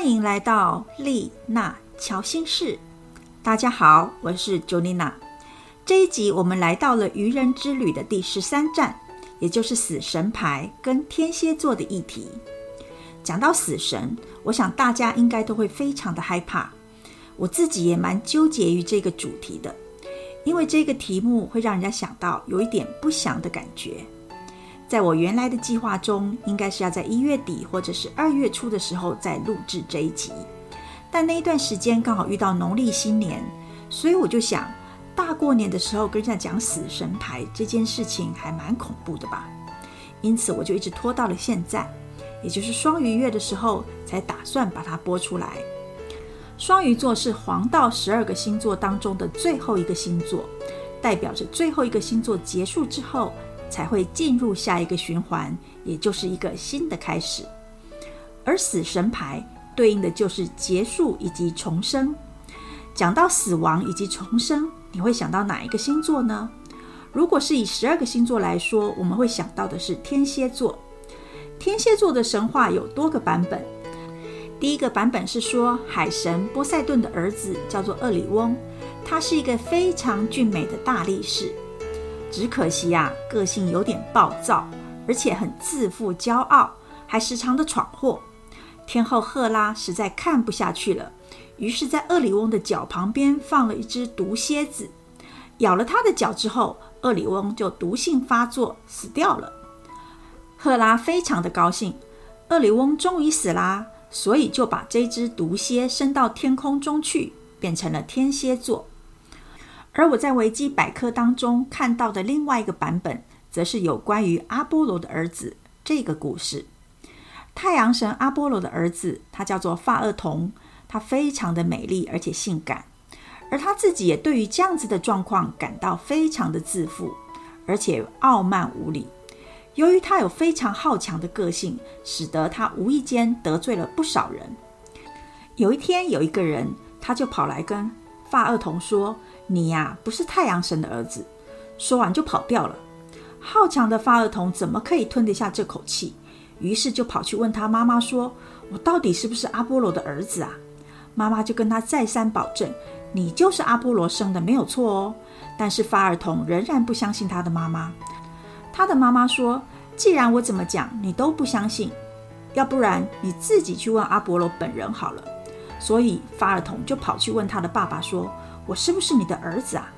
欢迎来到丽娜乔心室。大家好，我是 Jolina。这一集我们来到了愚人之旅的第十三站，也就是死神牌跟天蝎座的议题。讲到死神，我想大家应该都会非常的害怕。我自己也蛮纠结于这个主题的，因为这个题目会让人家想到有一点不祥的感觉。在我原来的计划中，应该是要在一月底或者是二月初的时候再录制这一集，但那一段时间刚好遇到农历新年，所以我就想，大过年的时候跟人家讲死神牌这件事情还蛮恐怖的吧，因此我就一直拖到了现在，也就是双鱼月的时候才打算把它播出来。双鱼座是黄道十二个星座当中的最后一个星座，代表着最后一个星座结束之后。才会进入下一个循环，也就是一个新的开始。而死神牌对应的就是结束以及重生。讲到死亡以及重生，你会想到哪一个星座呢？如果是以十二个星座来说，我们会想到的是天蝎座。天蝎座的神话有多个版本。第一个版本是说，海神波塞顿的儿子叫做厄里翁，他是一个非常俊美的大力士。只可惜呀，个性有点暴躁，而且很自负骄傲，还时常的闯祸。天后赫拉实在看不下去了，于是，在厄里翁的脚旁边放了一只毒蝎子，咬了他的脚之后，厄里翁就毒性发作死掉了。赫拉非常的高兴，厄里翁终于死啦，所以就把这只毒蝎升到天空中去，变成了天蝎座。而我在维基百科当中看到的另外一个版本，则是有关于阿波罗的儿子这个故事。太阳神阿波罗的儿子，他叫做发厄童，他非常的美丽而且性感，而他自己也对于这样子的状况感到非常的自负，而且傲慢无礼。由于他有非常好强的个性，使得他无意间得罪了不少人。有一天，有一个人他就跑来跟发厄童说。你呀，不是太阳神的儿子。说完就跑掉了。好强的发儿童怎么可以吞得下这口气？于是就跑去问他妈妈说：“我到底是不是阿波罗的儿子啊？”妈妈就跟他再三保证：“你就是阿波罗生的，没有错哦。”但是发儿童仍然不相信他的妈妈。他的妈妈说：“既然我怎么讲你都不相信，要不然你自己去问阿波罗本人好了。”所以发儿童就跑去问他的爸爸说。我是不是你的儿子啊？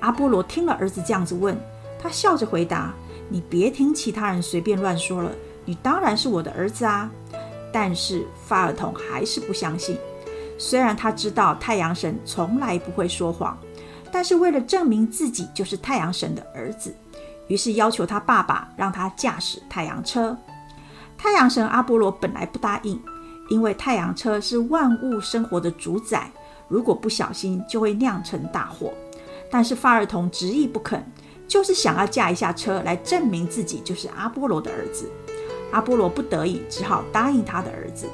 阿波罗听了儿子这样子问，他笑着回答：“你别听其他人随便乱说了，你当然是我的儿子啊。”但是法尔童还是不相信。虽然他知道太阳神从来不会说谎，但是为了证明自己就是太阳神的儿子，于是要求他爸爸让他驾驶太阳车。太阳神阿波罗本来不答应，因为太阳车是万物生活的主宰。如果不小心，就会酿成大祸。但是发儿童执意不肯，就是想要驾一下车来证明自己就是阿波罗的儿子。阿波罗不得已，只好答应他的儿子。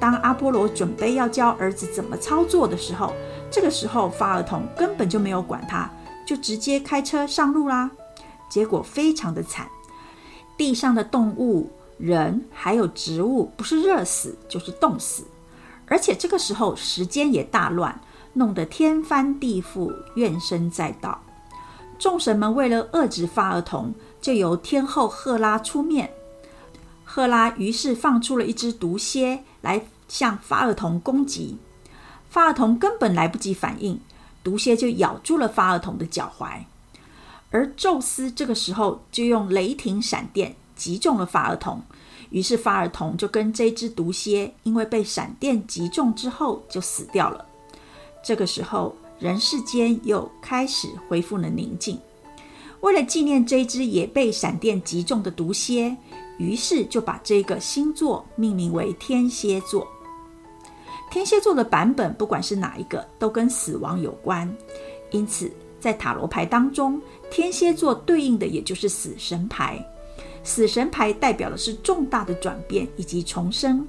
当阿波罗准备要教儿子怎么操作的时候，这个时候发儿童根本就没有管他，就直接开车上路啦。结果非常的惨，地上的动物、人还有植物，不是热死就是冻死。而且这个时候时间也大乱，弄得天翻地覆，怨声载道。众神们为了遏制发儿童，就由天后赫拉出面。赫拉于是放出了一只毒蝎来向发儿童攻击。发儿童根本来不及反应，毒蝎就咬住了发儿童的脚踝。而宙斯这个时候就用雷霆闪电击中了法尔童。于是法尔童就跟这只毒蝎，因为被闪电击中之后就死掉了。这个时候，人世间又开始恢复了宁静。为了纪念这只也被闪电击中的毒蝎，于是就把这个星座命名为天蝎座。天蝎座的版本，不管是哪一个，都跟死亡有关。因此，在塔罗牌当中，天蝎座对应的也就是死神牌。死神牌代表的是重大的转变以及重生，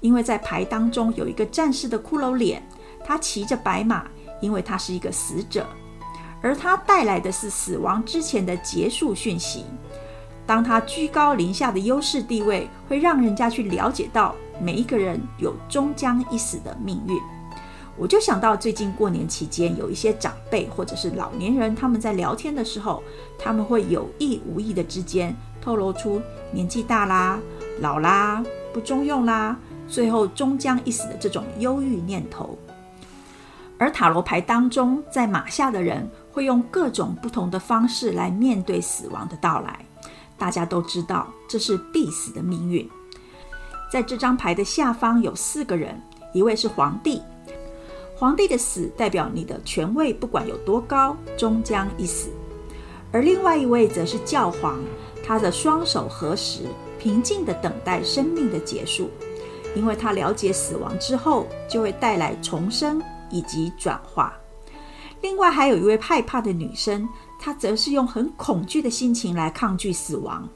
因为在牌当中有一个战士的骷髅脸，他骑着白马，因为他是一个死者，而他带来的是死亡之前的结束讯息。当他居高临下的优势地位，会让人家去了解到每一个人有终将一死的命运。我就想到最近过年期间，有一些长辈或者是老年人，他们在聊天的时候，他们会有意无意的之间透露出年纪大啦、老啦、不中用啦，最后终将一死的这种忧郁念头。而塔罗牌当中，在马下的人会用各种不同的方式来面对死亡的到来。大家都知道，这是必死的命运。在这张牌的下方有四个人，一位是皇帝。皇帝的死代表你的权位不管有多高，终将一死；而另外一位则是教皇，他的双手合十，平静地等待生命的结束，因为他了解死亡之后就会带来重生以及转化。另外还有一位害怕的女生，她则是用很恐惧的心情来抗拒死亡，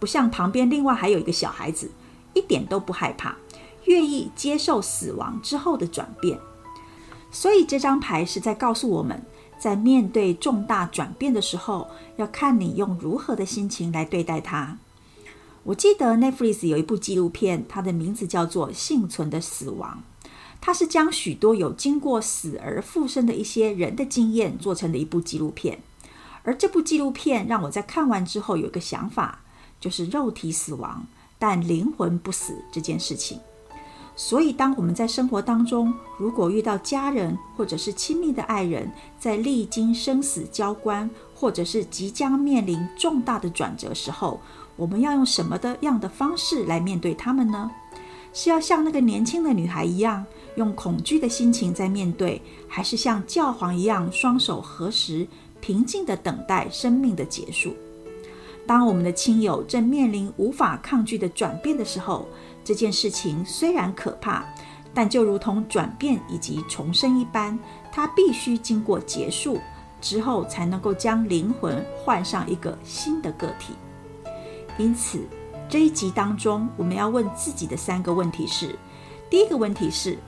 不像旁边另外还有一个小孩子，一点都不害怕，愿意接受死亡之后的转变。所以这张牌是在告诉我们，在面对重大转变的时候，要看你用如何的心情来对待它。我记得 Netflix 有一部纪录片，它的名字叫做《幸存的死亡》，它是将许多有经过死而复生的一些人的经验做成的一部纪录片。而这部纪录片让我在看完之后有一个想法，就是肉体死亡，但灵魂不死这件事情。所以，当我们在生活当中，如果遇到家人或者是亲密的爱人，在历经生死交关，或者是即将面临重大的转折时候，我们要用什么的样的方式来面对他们呢？是要像那个年轻的女孩一样，用恐惧的心情在面对，还是像教皇一样，双手合十，平静地等待生命的结束？当我们的亲友正面临无法抗拒的转变的时候，这件事情虽然可怕，但就如同转变以及重生一般，它必须经过结束之后，才能够将灵魂换上一个新的个体。因此，这一集当中，我们要问自己的三个问题是：第一个问题是，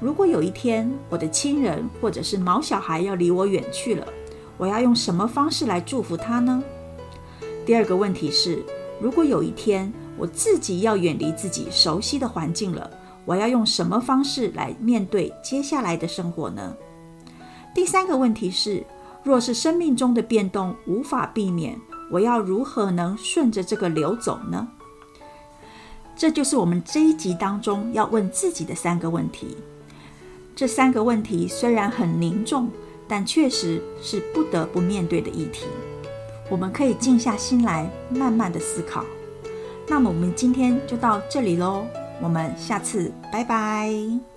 如果有一天我的亲人或者是毛小孩要离我远去了，我要用什么方式来祝福他呢？第二个问题是，如果有一天，我自己要远离自己熟悉的环境了，我要用什么方式来面对接下来的生活呢？第三个问题是，若是生命中的变动无法避免，我要如何能顺着这个流走呢？这就是我们这一集当中要问自己的三个问题。这三个问题虽然很凝重，但确实是不得不面对的议题。我们可以静下心来，慢慢的思考。那么我们今天就到这里喽，我们下次拜拜。